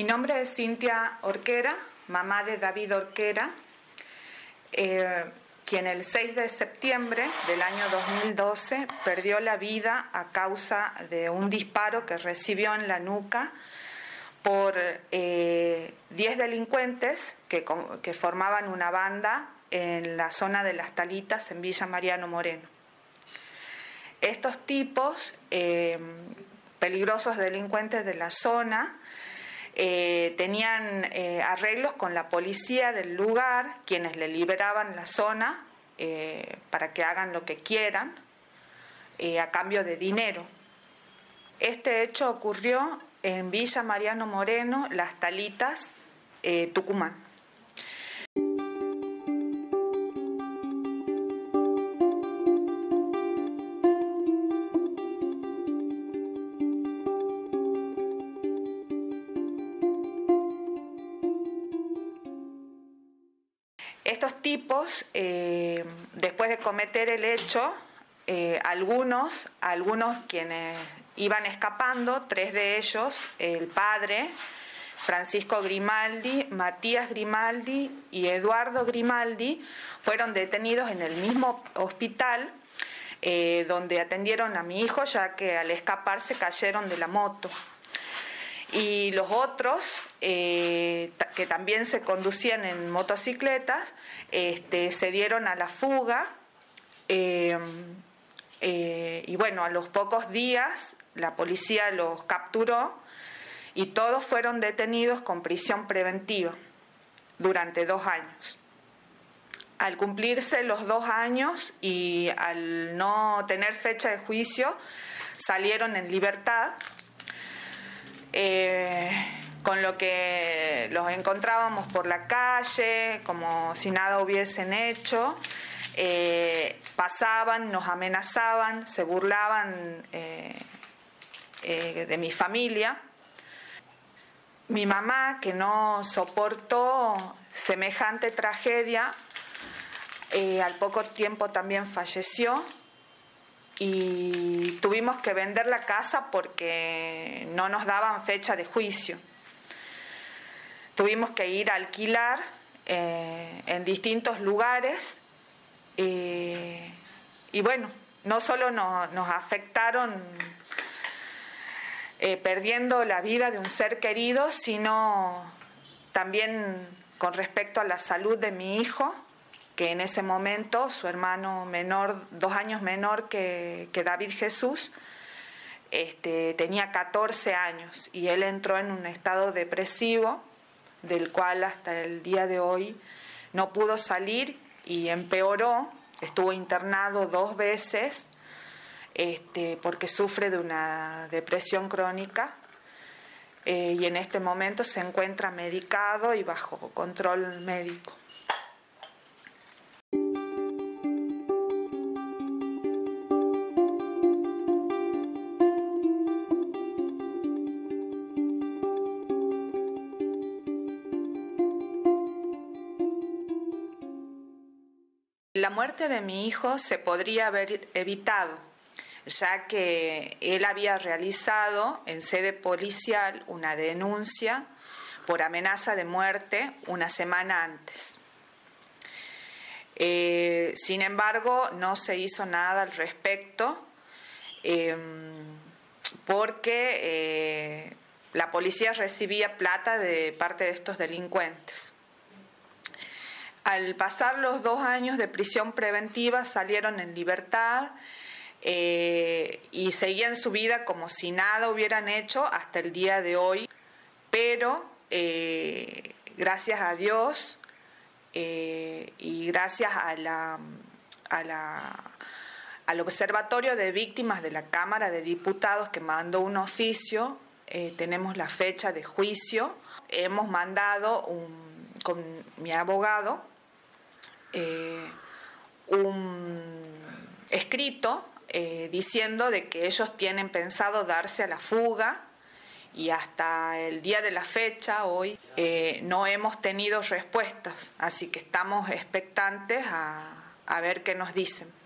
Mi nombre es Cintia Orquera, mamá de David Orquera, eh, quien el 6 de septiembre del año 2012 perdió la vida a causa de un disparo que recibió en la nuca por 10 eh, delincuentes que, formaban una banda en la zona de las Talitas en Villa Mariano Moreno. Estos tipos, eh, peligrosos delincuentes de la zona, eh, tenían eh, arreglos con la policía del lugar, quienes le liberaban la zona eh, para que hagan lo que quieran a cambio de dinero. Este hecho ocurrió en Villa Mariano Moreno, Las Talitas, Tucumán. Cometer el hecho, eh, algunos, algunos quienes iban escapando, tres de ellos, el padre, Francisco Grimaldi, Matías Grimaldi y Eduardo Grimaldi, fueron detenidos en el mismo hospital eh, donde atendieron a mi hijo, ya que al escapar se cayeron de la moto. Y los otros eh, que también se conducían en motocicletas este, se dieron a la fuga eh, eh, y bueno, a los pocos días la policía los capturó y todos fueron detenidos con prisión preventiva durante dos años. Al cumplirse los dos años y al no tener fecha de juicio, salieron en libertad eh, con lo que los encontrábamos por la calle, como si nada hubiesen hecho. Eh, pasaban, nos amenazaban, se burlaban eh, de mi familia. Mi mamá, que no soportó semejante tragedia, al poco tiempo también falleció y tuvimos que vender la casa porque no nos daban fecha de juicio. Tuvimos que ir a alquilar eh, en distintos lugares eh, y bueno, no solo nos afectaron eh, perdiendo la vida de un ser querido, sino también con respecto a la salud de mi hijo, que en ese momento su hermano menor, dos años menor que, David Jesús, este, tenía 14 años y él entró en un estado depresivo del cual hasta el día de hoy no pudo salir y empeoró, estuvo internado dos veces este, porque sufre de una depresión crónica eh, y en este momento se encuentra medicado y bajo control médico. Muerte de mi hijo se podría haber evitado, ya que él había realizado en sede policial una denuncia por amenaza de muerte una semana antes. Eh, sin embargo, no se hizo nada al respecto em, porque eh, la policía recibía plata de parte de estos delincuentes. Al pasar los dos años de prisión preventiva salieron en libertad eh, y seguían su vida como si nada hubieran hecho hasta el día de hoy. Pero eh, gracias a Dios eh, y gracias a la, al Observatorio de Víctimas de la Cámara de Diputados que mandó un oficio, tenemos la fecha de juicio, hemos mandado con mi abogado eh, un escrito eh, diciendo de que ellos tienen pensado darse a la fuga y hasta el día de la fecha, hoy, eh, no hemos tenido respuestas, así que estamos expectantes a ver qué nos dicen.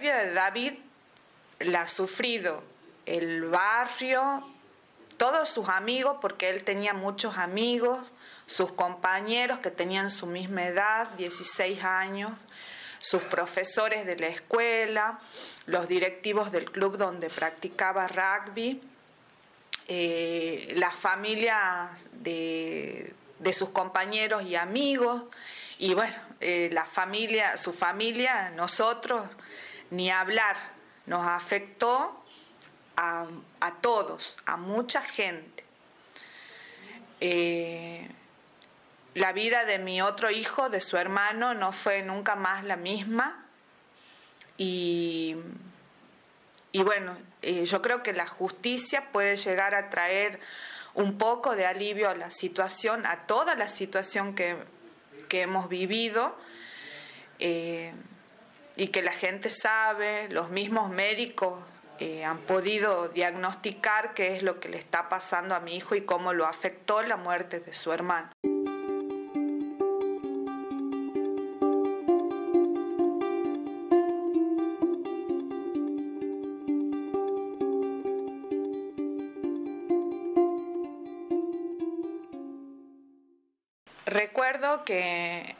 Pérdida de David la ha sufrido. El barrio, todos sus amigos, porque él tenía muchos amigos, sus compañeros que tenían su misma edad, 16 años, sus profesores de la escuela, los directivos del club donde practicaba rugby, eh, las familias de, sus compañeros y amigos, y bueno, eh, la familia, su familia, nosotros, ni hablar, nos afectó a, todos, a mucha gente. Eh, la vida de mi otro hijo, de su hermano, no fue nunca más la misma. Y, bueno, eh, yo creo que la justicia puede llegar a traer un poco de alivio a la situación, a toda la situación que, hemos vivido. Eh, y que la gente sabe, los mismos médicos eh, han podido diagnosticar qué es lo que le está pasando a mi hijo y cómo lo afectó la muerte de su hermano. Recuerdo que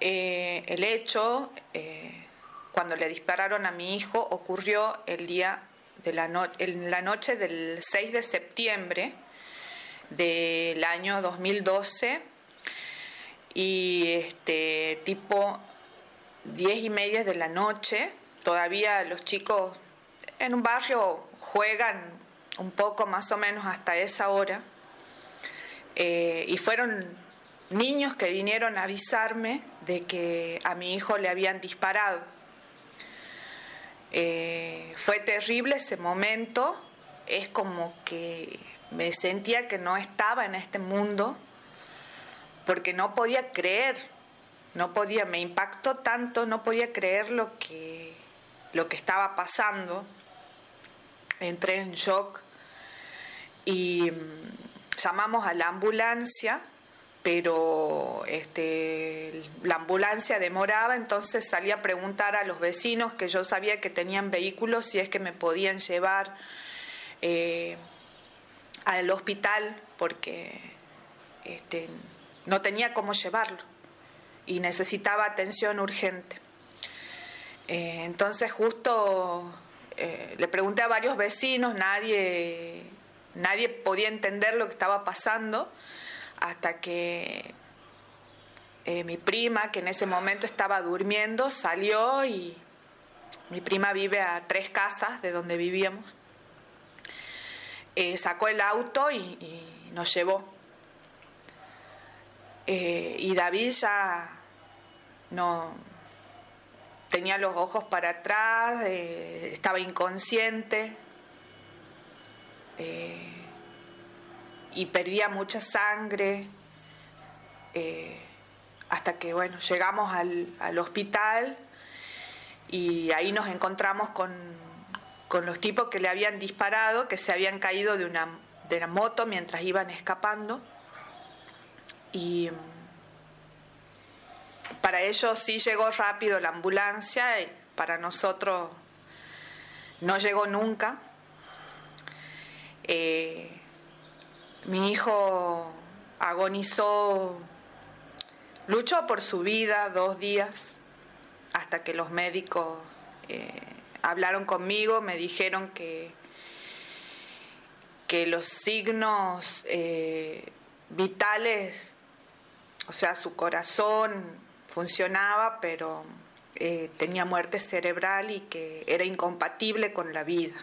eh, el hecho, eh, cuando le dispararon a mi hijo, ocurrió el día de la, en la noche del 6 de septiembre del año 2012 y este tipo 10 y media de la noche, todavía los chicos en un barrio juegan un poco más o menos hasta esa hora eh, y fueron niños que vinieron a avisarme de que a mi hijo le habían disparado. Eh, fue terrible ese momento, es como que me sentía que no estaba en este mundo, porque no podía creer, no podía, me impactó tanto, no podía creer lo que, lo que estaba pasando. Entré en shock y mm, llamamos a la ambulancia pero este, la ambulancia demoraba, entonces salí a preguntar a los vecinos que yo sabía que tenían vehículos si es que me podían llevar eh, al hospital porque este, no tenía cómo llevarlo y necesitaba atención urgente. Eh, entonces justo eh, le pregunté a varios vecinos, nadie, nadie podía entender lo que estaba pasando hasta que eh, mi prima, que en ese momento estaba durmiendo, salió y mi prima vive a tres casas de donde vivíamos. Eh, sacó el auto y, nos llevó. Eh, y David ya no tenía los ojos para atrás, estaba inconsciente y perdía mucha sangre, eh, hasta que bueno, llegamos al, hospital y ahí nos encontramos con, los tipos que le habían disparado, que se habían caído de una, de la moto mientras iban escapando. Y para ellos sí llegó rápido la ambulancia y para nosotros no llegó nunca. Eh, mi hijo agonizó, luchó por su vida dos días hasta que los médicos eh, hablaron conmigo, me dijeron que, que los signos eh, vitales, o sea, su corazón funcionaba, pero eh, tenía muerte cerebral y que era incompatible con la vida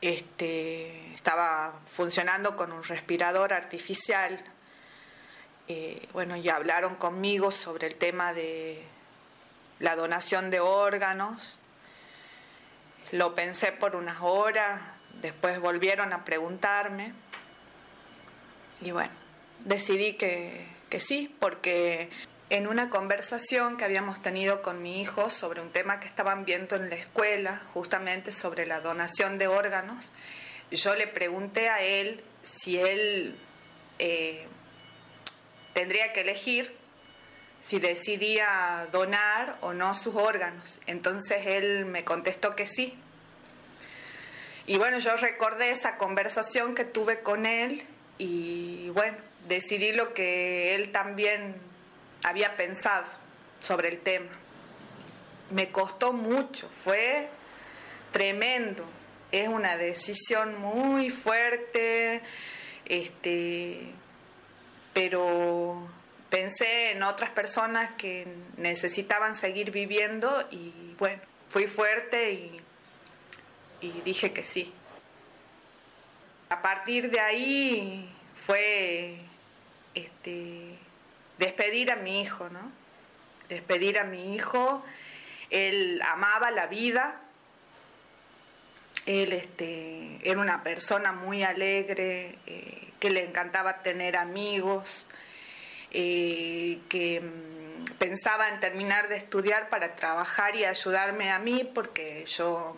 este, estaba funcionando con un respirador artificial. Eh, bueno, ya hablaron conmigo sobre el tema de la donación de órganos. Lo pensé por unas horas, después volvieron a preguntarme. Y bueno, decidí que, que sí, porque en una conversación que habíamos tenido con mi hijo sobre un tema que estaban viendo en la escuela, justamente sobre la donación de órganos, yo le pregunté a él si él eh, tendría que elegir si decidía donar o no sus órganos. Entonces él me contestó que sí. Y bueno, yo recordé esa conversación que tuve con él y bueno, decidí lo que él también había pensado sobre el tema. Me costó mucho, fue tremendo. Es una decisión muy fuerte, este, pero pensé en otras personas que necesitaban seguir viviendo y bueno, fui fuerte y, y dije que sí. A partir de ahí fue este, despedir a mi hijo, ¿no? Despedir a mi hijo. Él amaba la vida. Él este, era una persona muy alegre, eh, que le encantaba tener amigos, eh, que mm, pensaba en terminar de estudiar para trabajar y ayudarme a mí, porque yo,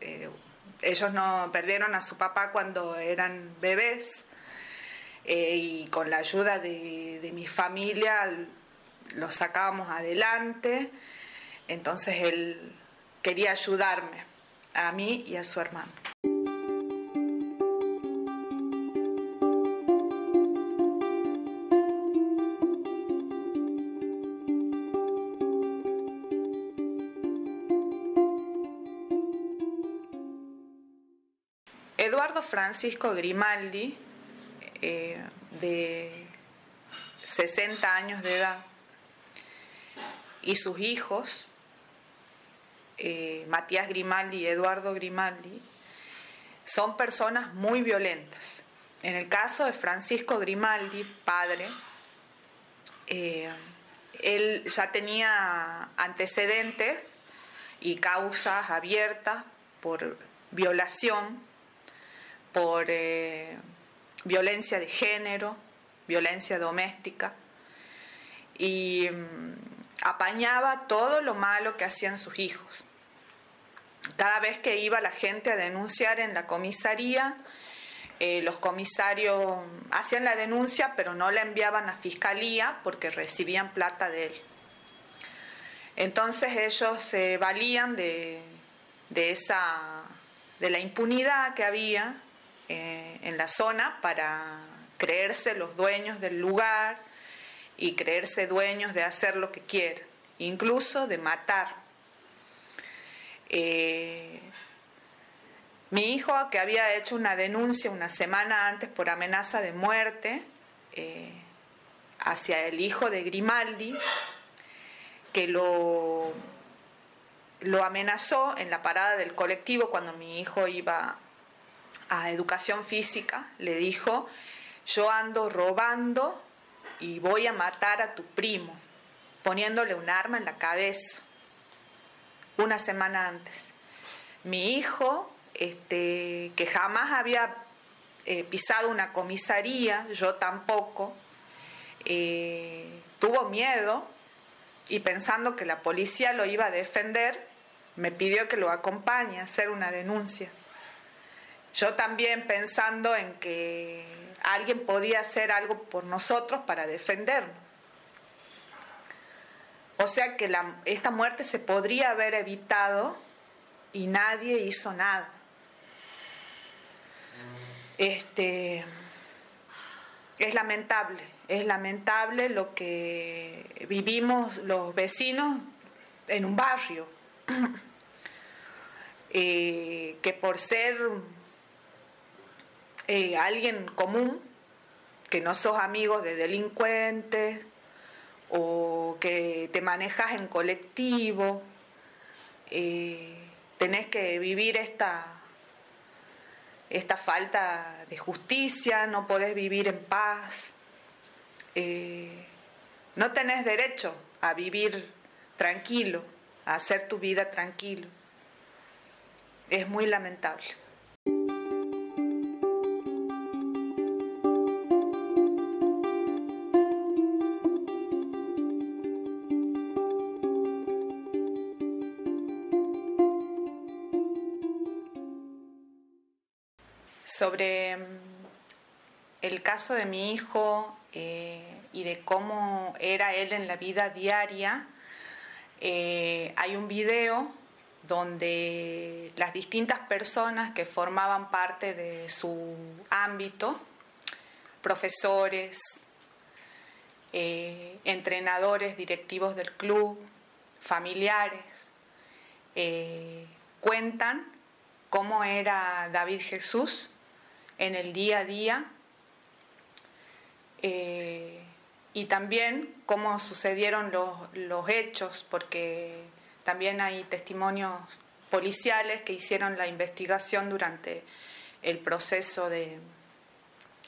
eh, ellos no perdieron a su papá cuando eran bebés eh, y con la ayuda de, mi familia lo sacábamos adelante. Entonces él quería ayudarme a mí y a su hermano. Eduardo Francisco Grimaldi eh, de 60 años de edad y sus hijos, eh, Matías Grimaldi y Eduardo Grimaldi, son personas muy violentas. En el caso de Francisco Grimaldi, padre, eh, él ya tenía antecedentes y causas abiertas por violación, por violencia de género, violencia doméstica, y mm, apañaba todo lo malo que hacían sus hijos. Cada vez que iba la gente a denunciar en la comisaría, eh, los comisarios hacían la denuncia, pero no la enviaban a fiscalía porque recibían plata de él. Entonces ellos se valían de, de, esa, de la impunidad que había eh, en la zona para creerse los dueños del lugar y creerse dueños de hacer lo que quieran, incluso de matar. Eh, mi hijo, que había hecho una denuncia una semana antes por amenaza de muerte eh, hacia el hijo de Grimaldi, que lo, lo amenazó en la parada del colectivo cuando mi hijo iba a educación física, le dijo, yo ando robando y voy a matar a tu primo, poniéndole un arma en la cabeza, una semana antes. Mi hijo, este, que jamás había eh, pisado una comisaría, yo tampoco, eh, tuvo miedo y pensando que la policía lo iba a defender, me pidió que lo acompañe a hacer una denuncia. Yo también pensando en que alguien podía hacer algo por nosotros para defendernos. O sea que esta muerte se podría haber evitado y nadie hizo nada. Este, es lamentable, es lamentable lo que vivimos los vecinos en un barrio, eh, que por ser eh, alguien común, que no sos amigos de delincuentes o que te manejas en colectivo, eh, tenés que vivir esta, esta falta de justicia, no podés vivir en paz, eh, no tenés derecho a vivir tranquilo, a hacer tu vida tranquilo. Es muy lamentable. Sobre mm, el caso de mi hijo eh, y de cómo era él en la vida diaria, eh, hay un video donde las distintas personas que formaban parte de su ámbito, profesores, eh, entrenadores, directivos del club, familiares, cuentan cómo era David Jesús en el día a día eh, y también cómo sucedieron los, hechos, porque también hay testimonios policiales que hicieron la investigación durante el proceso de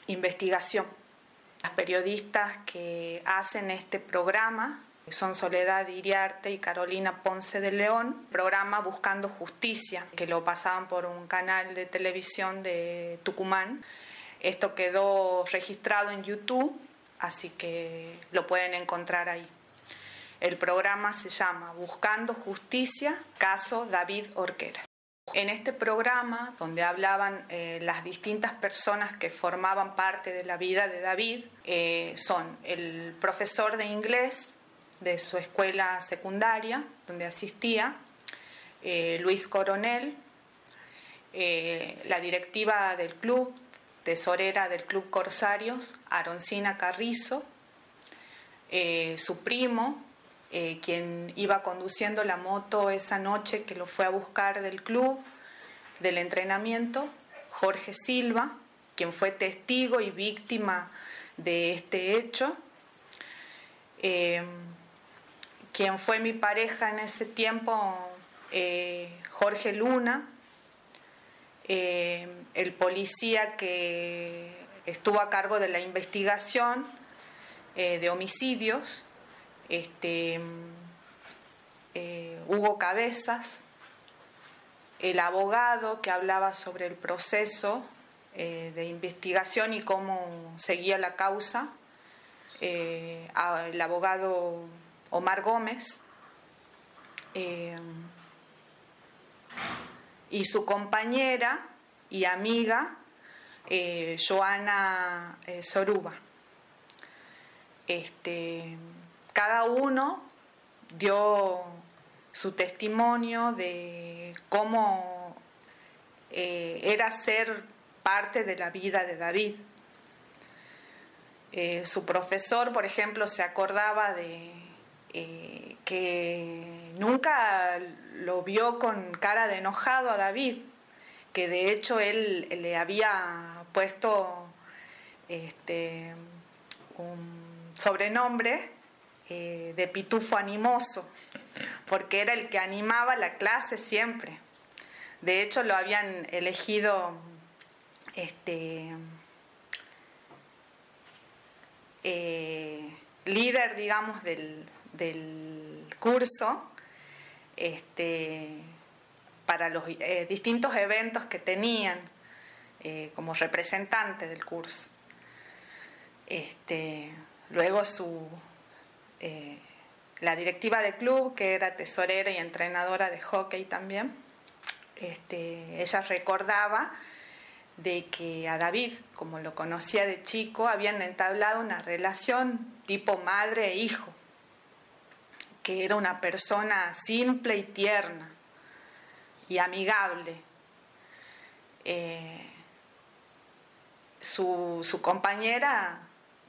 investigación. Las periodistas que hacen este programa son Soledad Iriarte y Carolina Ponce de León, programa Buscando Justicia, que lo pasaban por un canal de televisión de Tucumán. Esto quedó registrado en YouTube, así que lo pueden encontrar ahí. El programa se llama Buscando Justicia, caso David Orquera. En este programa, donde hablaban eh, las distintas personas que formaban parte de la vida de David, eh, son el profesor de inglés de su escuela secundaria, donde asistía, eh, Luis Coronel, la directiva del club, tesorera del Club Corsarios, Aroncina Carrizo, eh, su primo, eh, quien iba conduciendo la moto esa noche que lo fue a buscar del club, del entrenamiento, Jorge Silva, quien fue testigo y víctima de este hecho, eh, quien fue mi pareja en ese tiempo, Jorge Luna, eh, el policía que estuvo a cargo de la investigación eh, de homicidios, este, eh, Hugo Cabezas, el abogado que hablaba sobre el proceso de investigación y cómo seguía la causa, el abogado Omar Gómez, y su compañera y amiga eh, Joana eh, Soruba. Este, cada uno dio su testimonio de cómo eh, era ser parte de la vida de David. su profesor, por ejemplo, se acordaba de que nunca lo vio con cara de enojado a David, que de hecho él le había puesto este, un sobrenombre eh, de pitufo animoso, porque era el que animaba la clase siempre. De hecho lo habían elegido este, eh, líder, digamos, del, del curso este, para los eh, distintos eventos que tenían eh, como representante del curso. Este, luego su, eh, la directiva del club, que era tesorera y entrenadora de hockey también, este, ella recordaba de que a David, como lo conocía de chico, habían entablado una relación tipo madre e hijo que era una persona simple y tierna y amigable. Eh, su, compañera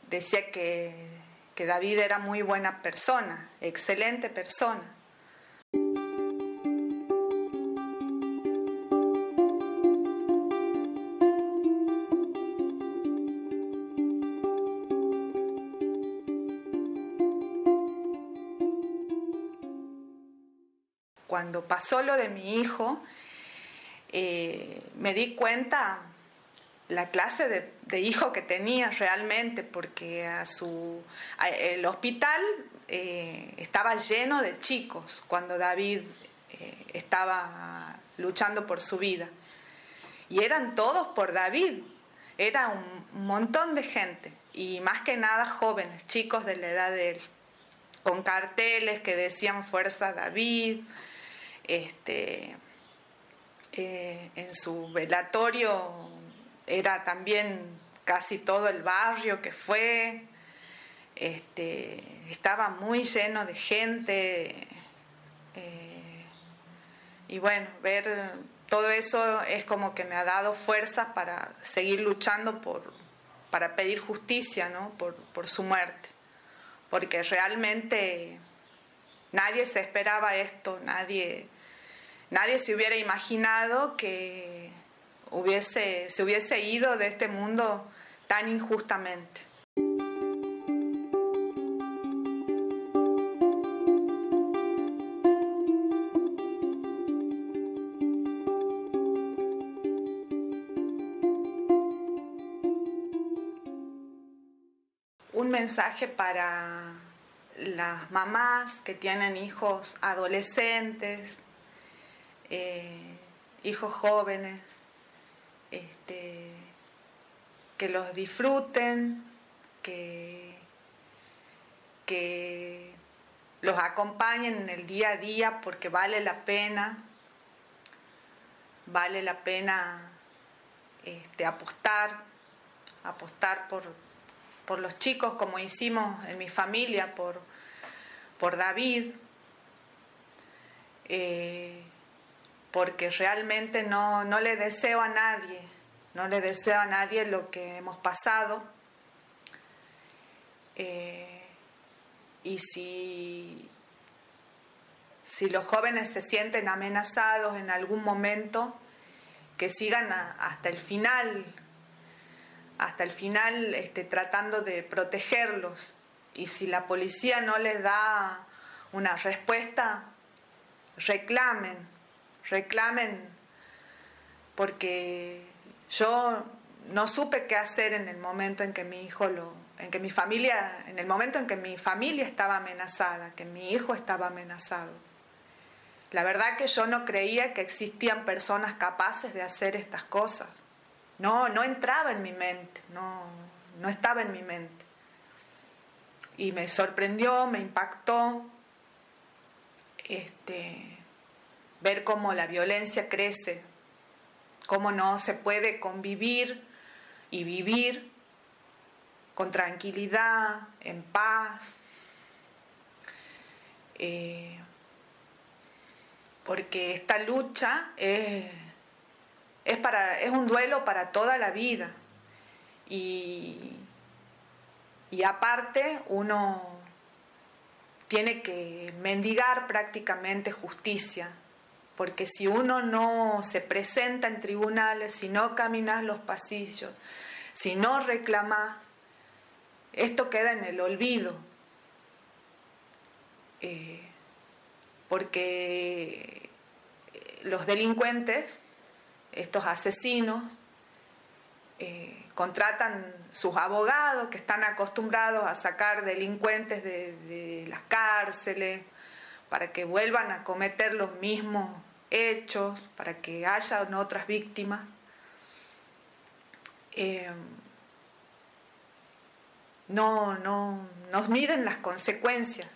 decía que, que David era muy buena persona, excelente persona. Pasó lo de mi hijo, eh, me di cuenta la clase de, hijo que tenía realmente, porque a su, el hospital eh, estaba lleno de chicos cuando David eh, estaba luchando por su vida. Y eran todos por David, era un montón de gente, y más que nada jóvenes, chicos de la edad de él, con carteles que decían Fuerza David, este, eh, en su velatorio era también casi todo el barrio que fue, este, estaba muy lleno de gente. Eh, y bueno, ver todo eso es como que me ha dado fuerzas para seguir luchando por, para pedir justicia ¿no? por, por su muerte. Porque realmente nadie se esperaba esto, nadie, nadie se hubiera imaginado que hubiese, se hubiese ido de este mundo tan injustamente. Un mensaje para las mamás que tienen hijos adolescentes, eh, hijos jóvenes, este, que los disfruten, que, que los acompañen en el día a día porque vale la pena, vale la pena este, apostar, apostar por, por los chicos como hicimos en mi familia, por, por David, eh, porque realmente no, no le deseo a nadie, no le deseo a nadie lo que hemos pasado. Eh, y si, si los jóvenes se sienten amenazados en algún momento, que sigan hasta el final hasta el final este, tratando de protegerlos. Y si la policía no les da una respuesta, reclamen, reclamen, porque yo no supe qué hacer en el momento en que mi hijo lo, en que mi familia, en el momento en que mi familia estaba amenazada, que mi hijo estaba amenazado. La verdad que yo no creía que existían personas capaces de hacer estas cosas. No, no entraba en mi mente, no, no estaba en mi mente. Y me sorprendió, me impactó este, ver cómo la violencia crece, cómo no se puede convivir y vivir con tranquilidad, en paz. Eh, porque esta lucha es es, para, es un duelo para toda la vida. Y, y aparte uno tiene que mendigar prácticamente justicia, porque si uno no se presenta en tribunales, si no caminas los pasillos, si no reclamas, esto queda en el olvido. Eh, porque los delincuentes estos asesinos eh, contratan sus abogados que están acostumbrados a sacar delincuentes de, las cárceles para que vuelvan a cometer los mismos hechos, para que haya otras víctimas. Eh, no, no, nos miden las consecuencias.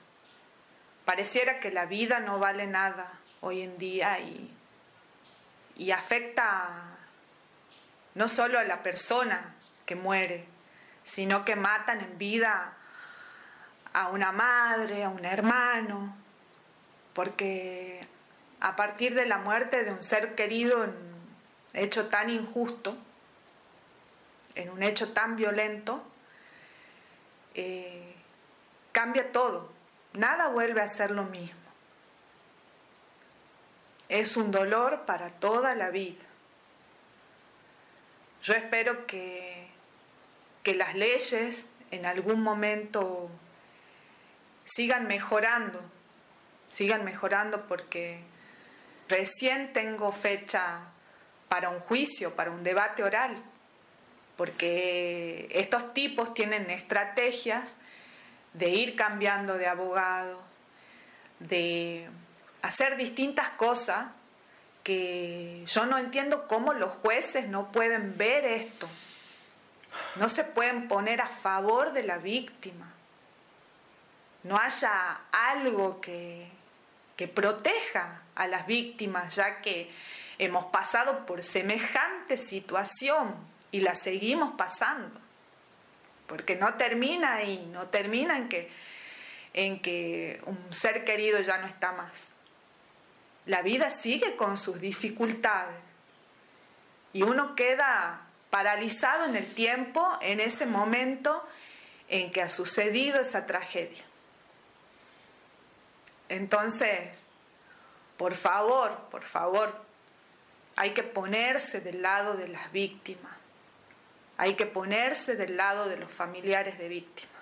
Pareciera que la vida no vale nada hoy en día y y afecta no solo a la persona que muere, sino que matan en vida a una madre, a un hermano, porque a partir de la muerte de un ser querido en hecho tan injusto, en un hecho tan violento, eh, cambia todo, nada vuelve a ser lo mismo es un dolor para toda la vida. Yo espero que, que las leyes en algún momento sigan mejorando, sigan mejorando porque recién tengo fecha para un juicio, para un debate oral, porque estos tipos tienen estrategias de ir cambiando de abogado, de hacer distintas cosas que yo no entiendo cómo los jueces no pueden ver esto. No se pueden poner a favor de la víctima. No haya algo que, que proteja a las víctimas, ya que hemos pasado por semejante situación y la seguimos pasando. porque no termina ahí, no termina en que, en que un ser querido ya no está más. La vida sigue con sus dificultades y uno queda paralizado en el tiempo, en ese momento en que ha sucedido esa tragedia. Entonces, por favor, por favor, hay que ponerse del lado de las víctimas, hay que ponerse del lado de los familiares de víctimas.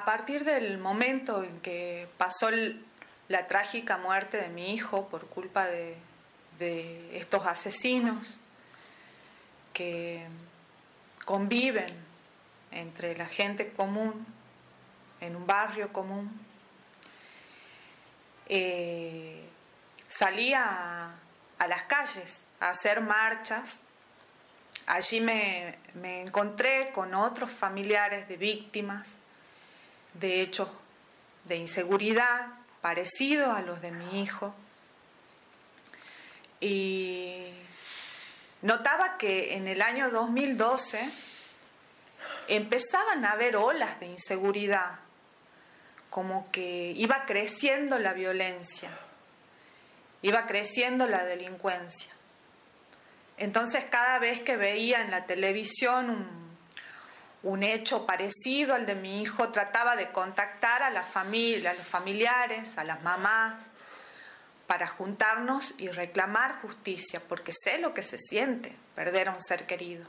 A partir del momento en que pasó la trágica muerte de mi hijo por culpa de, estos asesinos que conviven entre la gente común, en un barrio común, eh, salía a, las calles a hacer marchas. Allí me, me encontré con otros familiares de víctimas de hechos de inseguridad parecidos a los de mi hijo y notaba que en el año 2012 empezaban a haber olas de inseguridad, como que iba creciendo la violencia, iba creciendo la delincuencia. Entonces cada vez que veía en la televisión un, un hecho parecido al de mi hijo, trataba de contactar a la familia, a los familiares, a las mamás, para juntarnos y reclamar justicia, porque sé lo que se siente perder a un ser querido.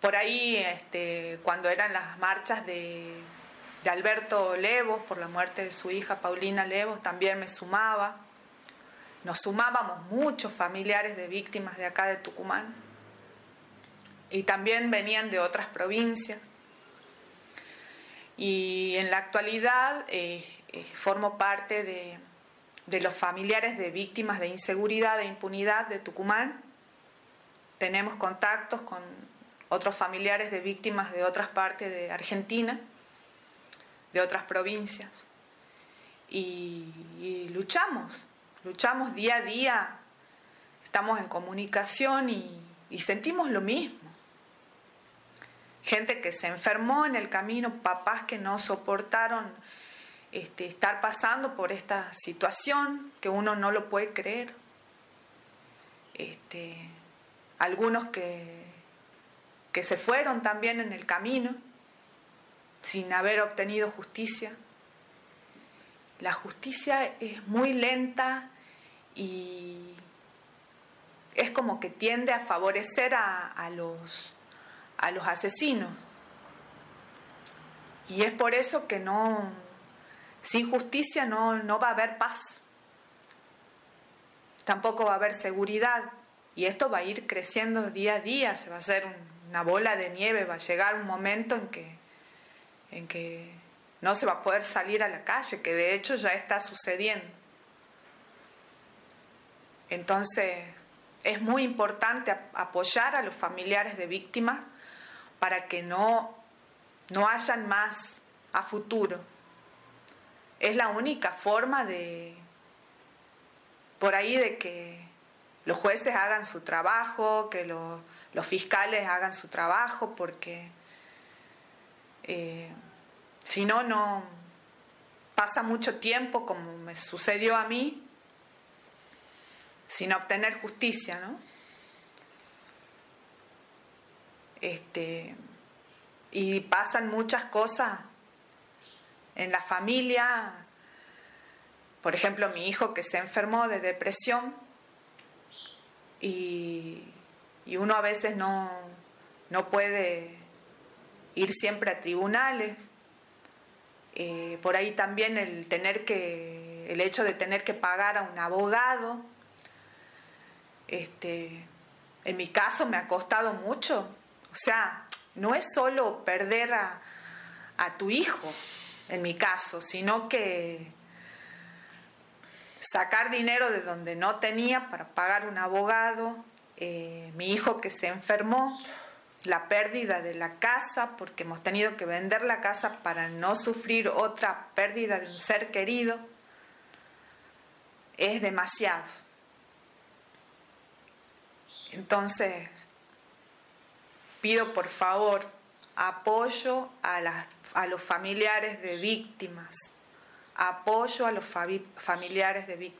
Por ahí, este, cuando eran las marchas de, de Alberto Levos por la muerte de su hija Paulina Levos, también me sumaba. Nos sumábamos muchos familiares de víctimas de acá de Tucumán y también venían de otras provincias. Y en la actualidad eh, eh, formo parte de, de los familiares de víctimas de inseguridad e impunidad de Tucumán. Tenemos contactos con otros familiares de víctimas de otras partes de Argentina, de otras provincias. Y, luchamos, luchamos día a día, estamos en comunicación y, y sentimos lo mismo. Gente que se enfermó en el camino, papás que no soportaron este, estar pasando por esta situación que uno no lo puede creer. Este, algunos que, que se fueron también en el camino sin haber obtenido justicia. La justicia es muy lenta y es como que tiende a favorecer a, a, los, a los asesinos. Y es por eso que no, sin justicia no, no va a haber paz, tampoco va a haber seguridad y esto va a ir creciendo día a día, se va a hacer una bola de nieve, va a llegar un momento en que, en que no se va a poder salir a la calle, que de hecho ya está sucediendo. Entonces, es muy importante apoyar a los familiares de víctimas para que no, no hayan más a futuro. Es la única forma de, por ahí, de que los jueces hagan su trabajo, que los, fiscales hagan su trabajo, porque eh, si no, no pasa mucho tiempo, como me sucedió a mí, sin obtener justicia, ¿no? Este, y pasan muchas cosas en la familia, por ejemplo, mi hijo que se enfermó de depresión y, uno a veces no, no, puede ir siempre a tribunales. Eh, por ahí también el tener que, el hecho de tener que pagar a un abogado. Este, en mi caso me ha costado mucho. O sea, no es solo perder a, tu hijo, en mi caso, sino que sacar dinero de donde no tenía para pagar un abogado, eh, mi hijo que se enfermó, la pérdida de la casa, porque hemos tenido que vender la casa para no sufrir otra pérdida de un ser querido, es demasiado. Entonces, pido por favor apoyo a, las, a los familiares de víctimas, apoyo a los familiares de víctimas.